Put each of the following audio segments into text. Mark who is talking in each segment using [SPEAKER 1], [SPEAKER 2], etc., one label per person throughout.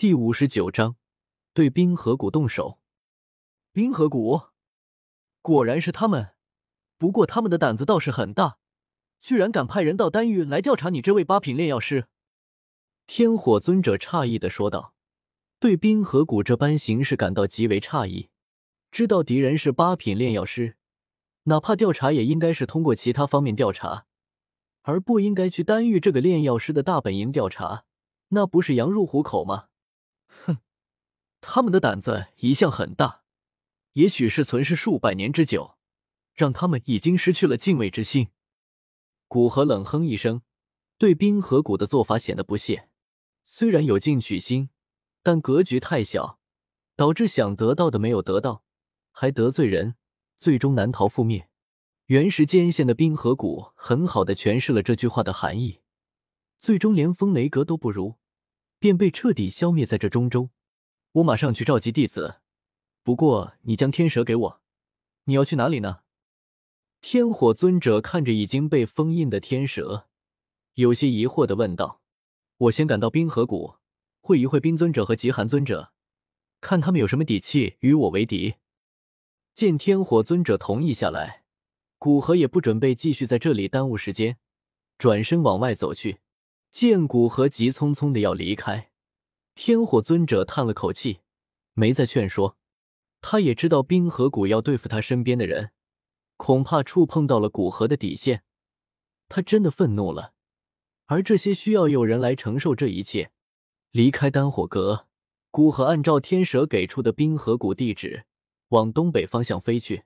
[SPEAKER 1] 第五十九章，对冰河谷动手。冰河谷，果然是他们。不过他们的胆子倒是很大，居然敢派人到丹域来调查你这位八品炼药师。天火尊者诧异的说道，对冰河谷这般行事感到极为诧异。知道敌人是八品炼药师，哪怕调查也应该是通过其他方面调查，而不应该去丹域这个炼药师的大本营调查，那不是羊入虎口吗？哼，他们的胆子一向很大，也许是存世数百年之久，让他们已经失去了敬畏之心。古河冷哼一声，对冰河谷的做法显得不屑。虽然有进取心，但格局太小，导致想得到的没有得到，还得罪人，最终难逃覆灭。原石间线的冰河谷很好的诠释了这句话的含义，最终连风雷阁都不如。便被彻底消灭在这中州。我马上去召集弟子。不过你将天蛇给我，你要去哪里呢？天火尊者看着已经被封印的天蛇，有些疑惑的问道：“我先赶到冰河谷，会一会冰尊者和极寒尊者，看他们有什么底气与我为敌。”见天火尊者同意下来，古河也不准备继续在这里耽误时间，转身往外走去。见古河急匆匆的要离开，天火尊者叹了口气，没再劝说。他也知道冰河谷要对付他身边的人，恐怕触碰到了古河的底线。他真的愤怒了，而这些需要有人来承受这一切。离开丹火阁，古河按照天蛇给出的冰河谷地址，往东北方向飞去。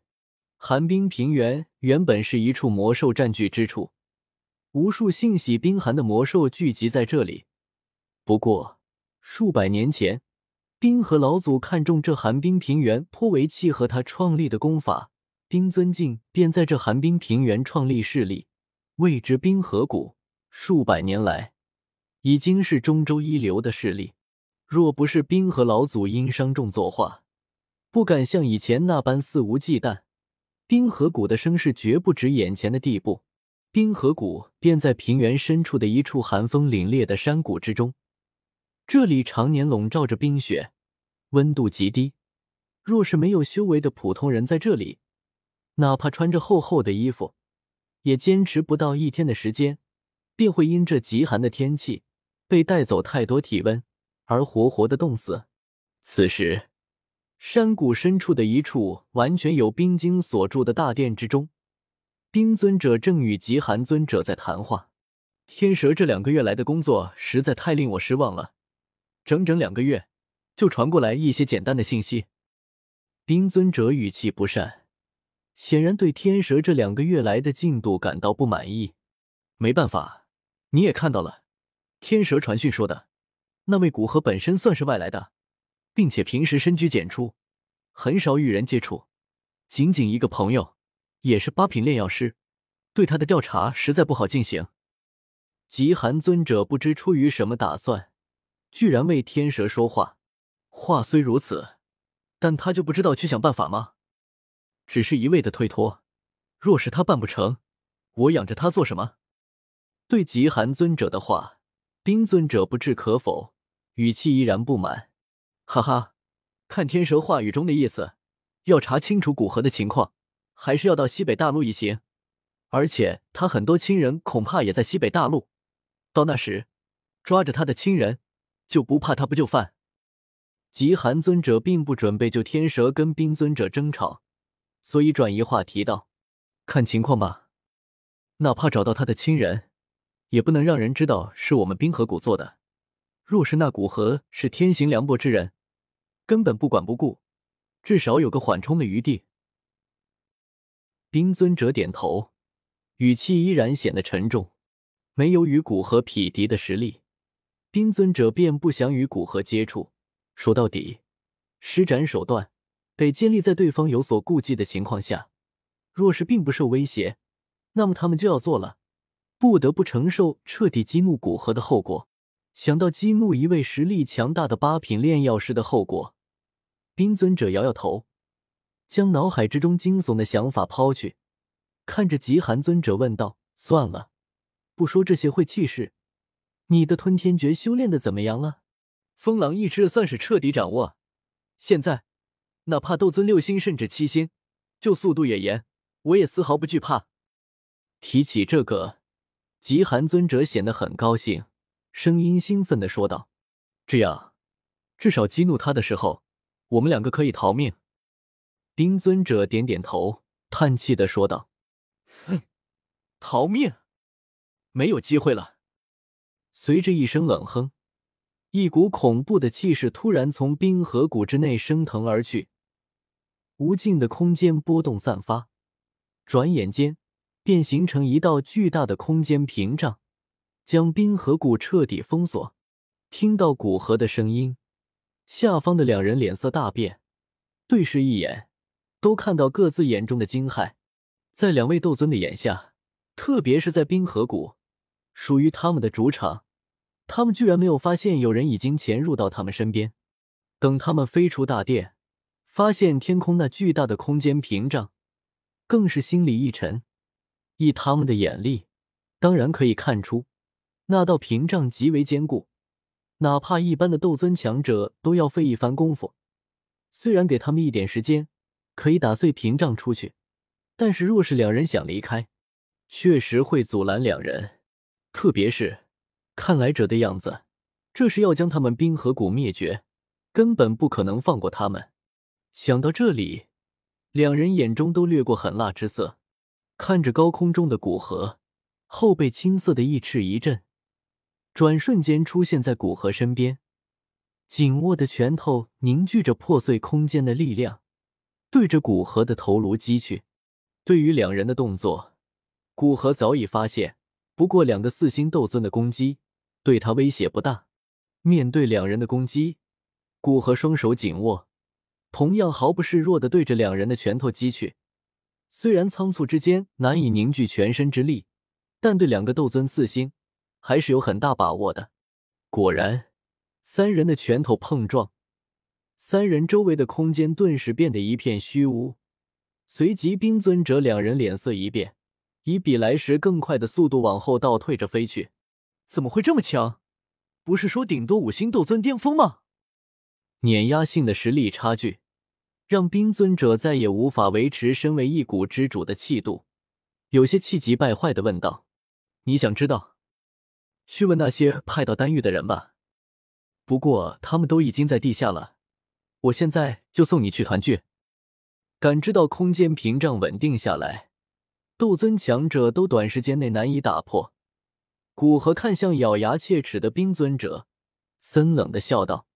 [SPEAKER 1] 寒冰平原原本是一处魔兽占据之处。无数性喜冰寒的魔兽聚集在这里。不过，数百年前，冰河老祖看中这寒冰平原颇为契合他创立的功法，冰尊境便在这寒冰平原创立势力，谓之冰河谷。数百年来，已经是中州一流的势力。若不是冰河老祖因伤重作画，不敢像以前那般肆无忌惮，冰河谷的声势绝不止眼前的地步。冰河谷便在平原深处的一处寒风凛冽的山谷之中，这里常年笼罩着冰雪，温度极低。若是没有修为的普通人在这里，哪怕穿着厚厚的衣服，也坚持不到一天的时间，便会因这极寒的天气被带走太多体温，而活活的冻死。此时，山谷深处的一处完全由冰晶锁住的大殿之中。冰尊者正与极寒尊者在谈话。天蛇这两个月来的工作实在太令我失望了，整整两个月就传过来一些简单的信息。冰尊者语气不善，显然对天蛇这两个月来的进度感到不满意。没办法，你也看到了，天蛇传讯说的，那位古河本身算是外来的，并且平时深居简出，很少与人接触，仅仅一个朋友。也是八品炼药师，对他的调查实在不好进行。极寒尊者不知出于什么打算，居然为天蛇说话。话虽如此，但他就不知道去想办法吗？只是一味的推脱。若是他办不成，我养着他做什么？对极寒尊者的话，冰尊者不置可否，语气依然不满。哈哈，看天蛇话语中的意思，要查清楚古河的情况。还是要到西北大陆一行，而且他很多亲人恐怕也在西北大陆。到那时，抓着他的亲人，就不怕他不就范。极寒尊者并不准备就天蛇跟冰尊者争吵，所以转移话题道：“看情况吧，哪怕找到他的亲人，也不能让人知道是我们冰河谷做的。若是那古河是天行凉薄之人，根本不管不顾，至少有个缓冲的余地。”冰尊者点头，语气依然显得沉重。没有与古河匹敌的实力，冰尊者便不想与古河接触。说到底，施展手段得建立在对方有所顾忌的情况下。若是并不受威胁，那么他们就要做了，不得不承受彻底激怒古河的后果。想到激怒一位实力强大的八品炼药师的后果，冰尊者摇摇头。将脑海之中惊悚的想法抛去，看着极寒尊者问道：“算了，不说这些晦气事，你的吞天诀修炼的怎么样了？风狼意志算是彻底掌握。现在，哪怕斗尊六星甚至七星，就速度也严，我也丝毫不惧怕。提起这个，极寒尊者显得很高兴，声音兴奋的说道：“这样，至少激怒他的时候，我们两个可以逃命。”冰尊者点点头，叹气的说道：“哼，逃命，没有机会了。”随着一声冷哼。一股恐怖的气势突然从冰河谷之内升腾而去，无尽的空间波动散发，转眼间便形成一道巨大的空间屏障，将冰河谷彻底封锁。听到古河的声音，下方的两人脸色大变，对视一眼，都看到各自眼中的惊骇。在两位斗尊的眼下，特别是在冰河谷，属于他们的主场。他们居然没有发现有人已经潜入到他们身边。等他们飞出大殿，发现天空那巨大的空间屏障，更是心里一沉。以他们的眼力，当然可以看出那道屏障极为坚固，哪怕一般的斗尊强者都要费一番功夫。虽然给他们一点时间可以打碎屏障出去，但是若是两人想离开，确实会阻拦两人，特别是。看来者的样子，这是要将他们冰河谷灭绝，根本不可能放过他们。想到这里，两人眼中都掠过狠辣之色，看着高空中的古河，后背青色的翼翅一震，转瞬间出现在古河身边，紧握的拳头凝聚着破碎空间的力量，对着古河的头颅击去。对于两人的动作，古河早已发现，不过两个四星斗尊的攻击。对他威胁不大。面对两人的攻击，古河双手紧握，同样毫不示弱的对着两人的拳头击去。虽然仓促之间难以凝聚全身之力，但对两个斗尊四星还是有很大把握的。果然，三人的拳头碰撞，三人周围的空间顿时变得一片虚无。随即，冰尊者两人脸色一变，以比来时更快的速度往后倒退着飞去。怎么会这么强？不是说顶多五星斗尊巅峰吗？碾压性的实力差距，让冰尊者再也无法维持身为一股之主的气度，有些气急败坏的问道：“你想知道？去问那些派到丹域的人吧。不过他们都已经在地下了。我现在就送你去团聚。”感知到空间屏障稳定下来，斗尊强者都短时间内难以打破。古河看向咬牙切齿的冰尊者，森冷的笑道：“